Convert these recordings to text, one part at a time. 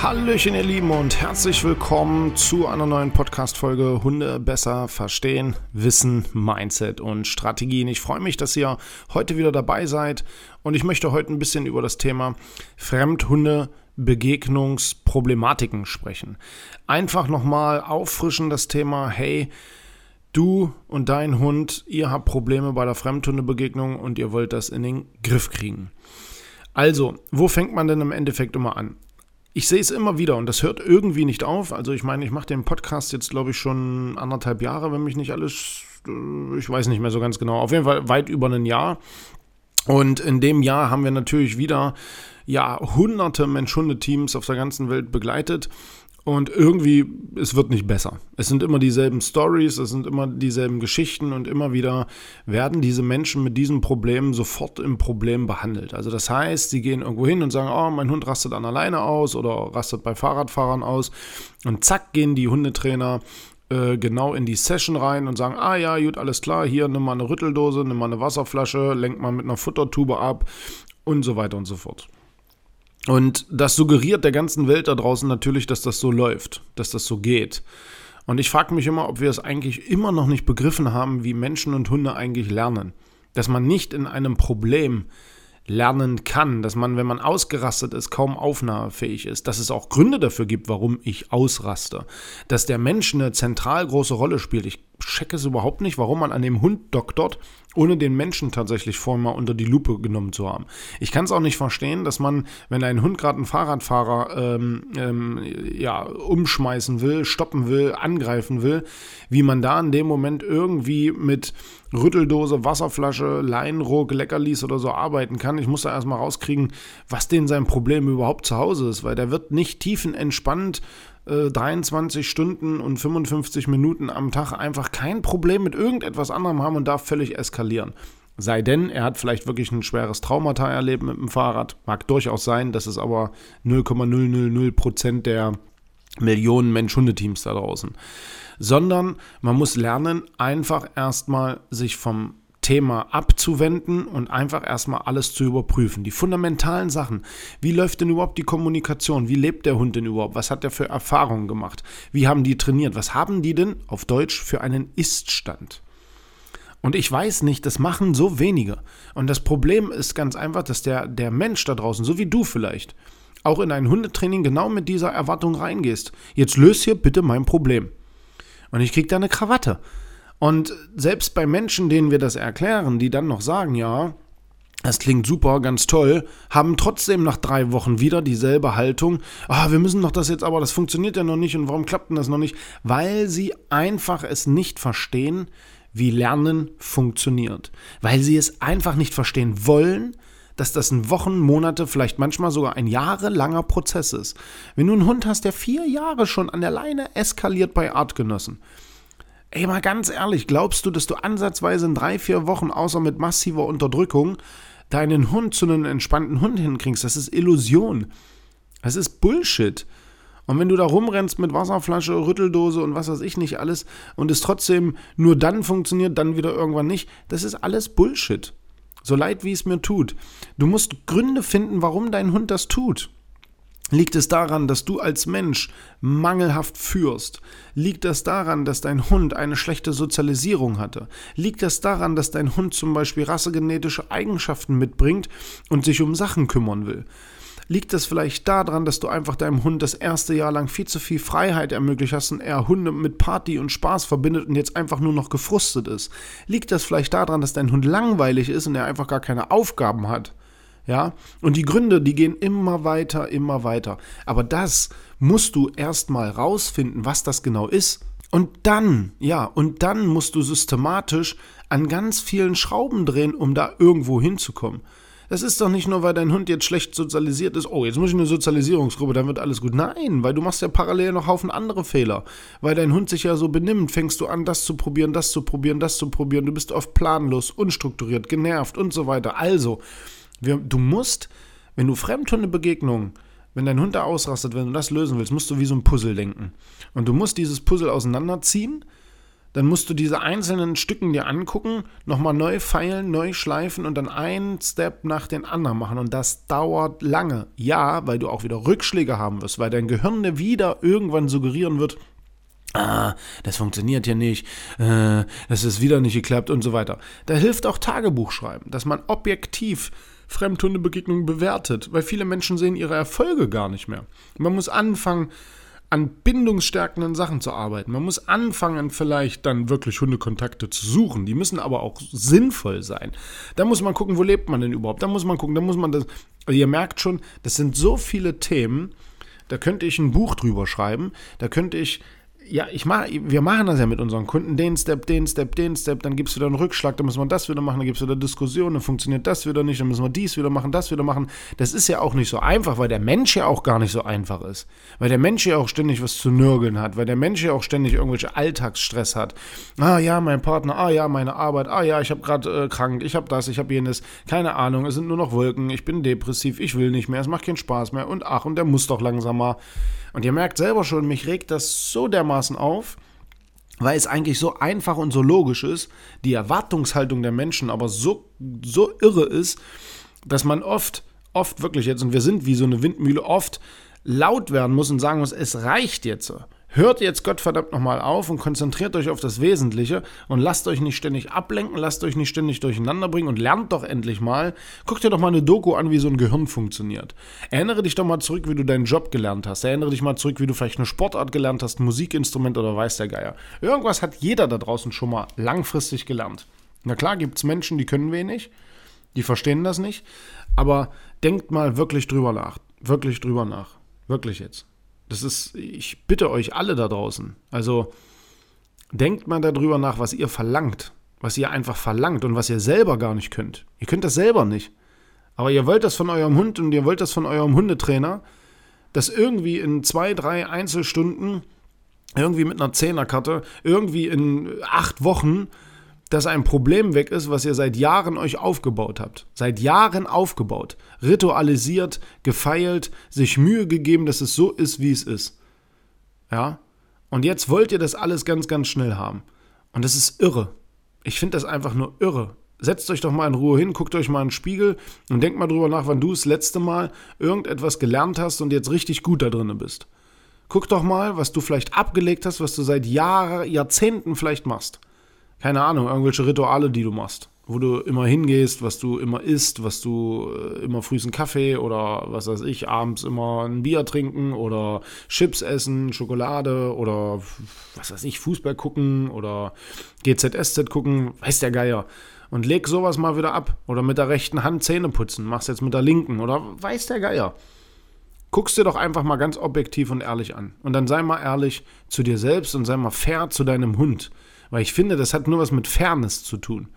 Hallöchen, ihr Lieben, und herzlich willkommen zu einer neuen Podcast-Folge Hunde besser verstehen, Wissen, Mindset und Strategien. Ich freue mich, dass ihr heute wieder dabei seid und ich möchte heute ein bisschen über das Thema Fremdhunde Begegnungsproblematiken sprechen. Einfach nochmal auffrischen das Thema, hey, du und dein Hund, ihr habt Probleme bei der Fremdhundebegegnung und ihr wollt das in den Griff kriegen. Also, wo fängt man denn im Endeffekt immer an? Ich sehe es immer wieder und das hört irgendwie nicht auf. Also ich meine, ich mache den Podcast jetzt, glaube ich, schon anderthalb Jahre, wenn mich nicht alles, äh, ich weiß nicht mehr so ganz genau, auf jeden Fall weit über ein Jahr. Und in dem Jahr haben wir natürlich wieder ja hunderte Mensch-Hunde-Teams auf der ganzen Welt begleitet und irgendwie, es wird nicht besser. Es sind immer dieselben Stories, es sind immer dieselben Geschichten und immer wieder werden diese Menschen mit diesem Problem sofort im Problem behandelt. Also das heißt, sie gehen irgendwo hin und sagen, oh, mein Hund rastet an alleine aus oder rastet bei Fahrradfahrern aus. Und zack, gehen die Hundetrainer äh, genau in die Session rein und sagen, ah ja, gut, alles klar, hier nimm mal eine Rütteldose, nimm mal eine Wasserflasche, lenk mal mit einer Futtertube ab und so weiter und so fort. Und das suggeriert der ganzen Welt da draußen natürlich, dass das so läuft, dass das so geht. Und ich frage mich immer, ob wir es eigentlich immer noch nicht begriffen haben, wie Menschen und Hunde eigentlich lernen. Dass man nicht in einem Problem lernen kann, dass man, wenn man ausgerastet ist, kaum aufnahmefähig ist, dass es auch Gründe dafür gibt, warum ich ausraste, dass der Mensch eine zentral große Rolle spielt. Ich checke es überhaupt nicht, warum man an dem Hund doktort, ohne den Menschen tatsächlich vorher mal unter die Lupe genommen zu haben. Ich kann es auch nicht verstehen, dass man, wenn ein Hund gerade einen Fahrradfahrer ähm, ähm, ja, umschmeißen will, stoppen will, angreifen will, wie man da in dem Moment irgendwie mit Rütteldose, Wasserflasche, Leinruck, Leckerlis oder so arbeiten kann. Ich muss da erstmal rauskriegen, was denn sein Problem überhaupt zu Hause ist, weil der wird nicht tiefenentspannt 23 äh, Stunden und 55 Minuten am Tag einfach kein Problem mit irgendetwas anderem haben und darf völlig eskalieren. Sei denn, er hat vielleicht wirklich ein schweres Traumata erlebt mit dem Fahrrad. Mag durchaus sein, das ist aber 0,000% der Millionen Mensch-Hundeteams da draußen. Sondern man muss lernen, einfach erstmal sich vom Thema abzuwenden und einfach erstmal alles zu überprüfen. Die fundamentalen Sachen. Wie läuft denn überhaupt die Kommunikation? Wie lebt der Hund denn überhaupt? Was hat er für Erfahrungen gemacht? Wie haben die trainiert? Was haben die denn auf Deutsch für einen Ist-Stand? Und ich weiß nicht, das machen so wenige. Und das Problem ist ganz einfach, dass der, der Mensch da draußen, so wie du vielleicht, auch in ein Hundetraining genau mit dieser Erwartung reingehst. Jetzt löst hier bitte mein Problem. Und ich krieg da eine Krawatte. Und selbst bei Menschen, denen wir das erklären, die dann noch sagen, ja, das klingt super, ganz toll, haben trotzdem nach drei Wochen wieder dieselbe Haltung. Ah, wir müssen doch das jetzt, aber das funktioniert ja noch nicht und warum klappt denn das noch nicht? Weil sie einfach es nicht verstehen, wie Lernen funktioniert. Weil sie es einfach nicht verstehen wollen, dass das ein Wochen, Monate, vielleicht manchmal sogar ein jahrelanger Prozess ist. Wenn du einen Hund hast, der vier Jahre schon an der Leine eskaliert bei Artgenossen, Ey, mal ganz ehrlich, glaubst du, dass du ansatzweise in drei, vier Wochen, außer mit massiver Unterdrückung, deinen Hund zu einem entspannten Hund hinkriegst? Das ist Illusion. Das ist Bullshit. Und wenn du da rumrennst mit Wasserflasche, Rütteldose und was weiß ich nicht alles und es trotzdem nur dann funktioniert, dann wieder irgendwann nicht, das ist alles Bullshit. So leid wie es mir tut. Du musst Gründe finden, warum dein Hund das tut. Liegt es daran, dass du als Mensch mangelhaft führst? Liegt das daran, dass dein Hund eine schlechte Sozialisierung hatte? Liegt das daran, dass dein Hund zum Beispiel rassegenetische Eigenschaften mitbringt und sich um Sachen kümmern will? Liegt das vielleicht daran, dass du einfach deinem Hund das erste Jahr lang viel zu viel Freiheit ermöglicht hast und er Hunde mit Party und Spaß verbindet und jetzt einfach nur noch gefrustet ist? Liegt das vielleicht daran, dass dein Hund langweilig ist und er einfach gar keine Aufgaben hat? Ja, und die Gründe, die gehen immer weiter, immer weiter. Aber das musst du erstmal rausfinden, was das genau ist. Und dann, ja, und dann musst du systematisch an ganz vielen Schrauben drehen, um da irgendwo hinzukommen. Das ist doch nicht nur, weil dein Hund jetzt schlecht sozialisiert ist, oh, jetzt muss ich eine Sozialisierungsgruppe, dann wird alles gut. Nein, weil du machst ja parallel noch Haufen andere Fehler. Weil dein Hund sich ja so benimmt, fängst du an, das zu probieren, das zu probieren, das zu probieren. Du bist oft planlos, unstrukturiert, genervt und so weiter. Also, wir, du musst, wenn du Fremdhundebegegnungen wenn dein Hund da ausrastet, wenn du das lösen willst, musst du wie so ein Puzzle denken. Und du musst dieses Puzzle auseinanderziehen dann musst du diese einzelnen Stücken dir angucken, nochmal neu feilen, neu schleifen und dann einen Step nach den anderen machen. Und das dauert lange. Ja, weil du auch wieder Rückschläge haben wirst, weil dein Gehirn dir wieder irgendwann suggerieren wird, ah, das funktioniert hier nicht, äh, das ist wieder nicht geklappt und so weiter. Da hilft auch Tagebuchschreiben, dass man objektiv Fremdhundebegegnungen bewertet, weil viele Menschen sehen ihre Erfolge gar nicht mehr. Man muss anfangen, an bindungsstärkenden Sachen zu arbeiten. Man muss anfangen, vielleicht dann wirklich Hundekontakte zu suchen. Die müssen aber auch sinnvoll sein. Da muss man gucken, wo lebt man denn überhaupt. Da muss man gucken, da muss man das. Also ihr merkt schon, das sind so viele Themen. Da könnte ich ein Buch drüber schreiben. Da könnte ich ja, ich mach, wir machen das ja mit unseren Kunden, den Step, den Step, den Step, dann gibt es wieder einen Rückschlag, dann müssen wir das wieder machen, dann gibt es wieder Diskussionen, dann funktioniert das wieder nicht, dann müssen wir dies wieder machen, das wieder machen. Das ist ja auch nicht so einfach, weil der Mensch ja auch gar nicht so einfach ist. Weil der Mensch ja auch ständig was zu nörgeln hat, weil der Mensch ja auch ständig irgendwelche Alltagsstress hat. Ah ja, mein Partner, ah ja, meine Arbeit, ah ja, ich habe gerade äh, krank, ich habe das, ich habe jenes, keine Ahnung, es sind nur noch Wolken, ich bin depressiv, ich will nicht mehr, es macht keinen Spaß mehr. Und ach, und der muss doch langsamer. Und ihr merkt selber schon, mich regt das so dermaßen auf, weil es eigentlich so einfach und so logisch ist, die Erwartungshaltung der Menschen aber so, so irre ist, dass man oft, oft wirklich jetzt, und wir sind wie so eine Windmühle, oft laut werden muss und sagen muss, es reicht jetzt. Hört jetzt Gottverdammt nochmal auf und konzentriert euch auf das Wesentliche und lasst euch nicht ständig ablenken, lasst euch nicht ständig durcheinander bringen und lernt doch endlich mal. Guckt dir doch mal eine Doku an, wie so ein Gehirn funktioniert. Erinnere dich doch mal zurück, wie du deinen Job gelernt hast. Erinnere dich mal zurück, wie du vielleicht eine Sportart gelernt hast, Musikinstrument oder weiß der Geier. Irgendwas hat jeder da draußen schon mal langfristig gelernt. Na klar gibt es Menschen, die können wenig, die verstehen das nicht, aber denkt mal wirklich drüber nach. Wirklich drüber nach. Wirklich jetzt. Das ist, ich bitte euch alle da draußen. Also denkt mal darüber nach, was ihr verlangt. Was ihr einfach verlangt und was ihr selber gar nicht könnt. Ihr könnt das selber nicht. Aber ihr wollt das von eurem Hund und ihr wollt das von eurem Hundetrainer, dass irgendwie in zwei, drei Einzelstunden, irgendwie mit einer Zehnerkarte, irgendwie in acht Wochen dass ein Problem weg ist, was ihr seit Jahren euch aufgebaut habt. Seit Jahren aufgebaut, ritualisiert, gefeilt, sich Mühe gegeben, dass es so ist, wie es ist. Ja? Und jetzt wollt ihr das alles ganz, ganz schnell haben. Und das ist irre. Ich finde das einfach nur irre. Setzt euch doch mal in Ruhe hin, guckt euch mal in den Spiegel und denkt mal drüber nach, wann du das letzte Mal irgendetwas gelernt hast und jetzt richtig gut da drin bist. Guck doch mal, was du vielleicht abgelegt hast, was du seit Jahren, Jahrzehnten vielleicht machst keine Ahnung, irgendwelche Rituale, die du machst. Wo du immer hingehst, was du immer isst, was du äh, immer frühst einen Kaffee oder was weiß ich, abends immer ein Bier trinken oder Chips essen, Schokolade oder was weiß ich, Fußball gucken oder GZSZ gucken, weiß der Geier. Und leg sowas mal wieder ab. Oder mit der rechten Hand Zähne putzen, machst jetzt mit der linken oder weiß der Geier. Guckst dir doch einfach mal ganz objektiv und ehrlich an. Und dann sei mal ehrlich zu dir selbst und sei mal fair zu deinem Hund. Weil ich finde, das hat nur was mit Fairness zu tun.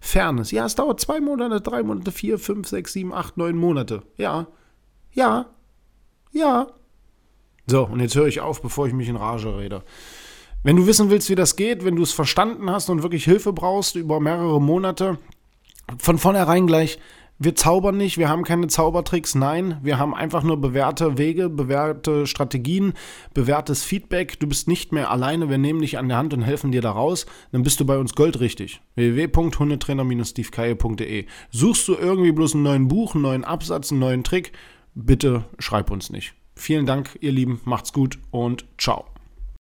Fairness. Ja, es dauert zwei Monate, drei Monate, vier, fünf, sechs, sieben, acht, neun Monate. Ja. Ja. Ja. So, und jetzt höre ich auf, bevor ich mich in Rage rede. Wenn du wissen willst, wie das geht, wenn du es verstanden hast und wirklich Hilfe brauchst über mehrere Monate, von vornherein gleich wir zaubern nicht, wir haben keine Zaubertricks, nein, wir haben einfach nur bewährte Wege, bewährte Strategien, bewährtes Feedback. Du bist nicht mehr alleine, wir nehmen dich an der Hand und helfen dir da raus. Dann bist du bei uns goldrichtig. www.hundetrainer-stevekeier.de Suchst du irgendwie bloß einen neuen Buch, einen neuen Absatz, einen neuen Trick? Bitte schreib uns nicht. Vielen Dank, ihr Lieben, macht's gut und ciao.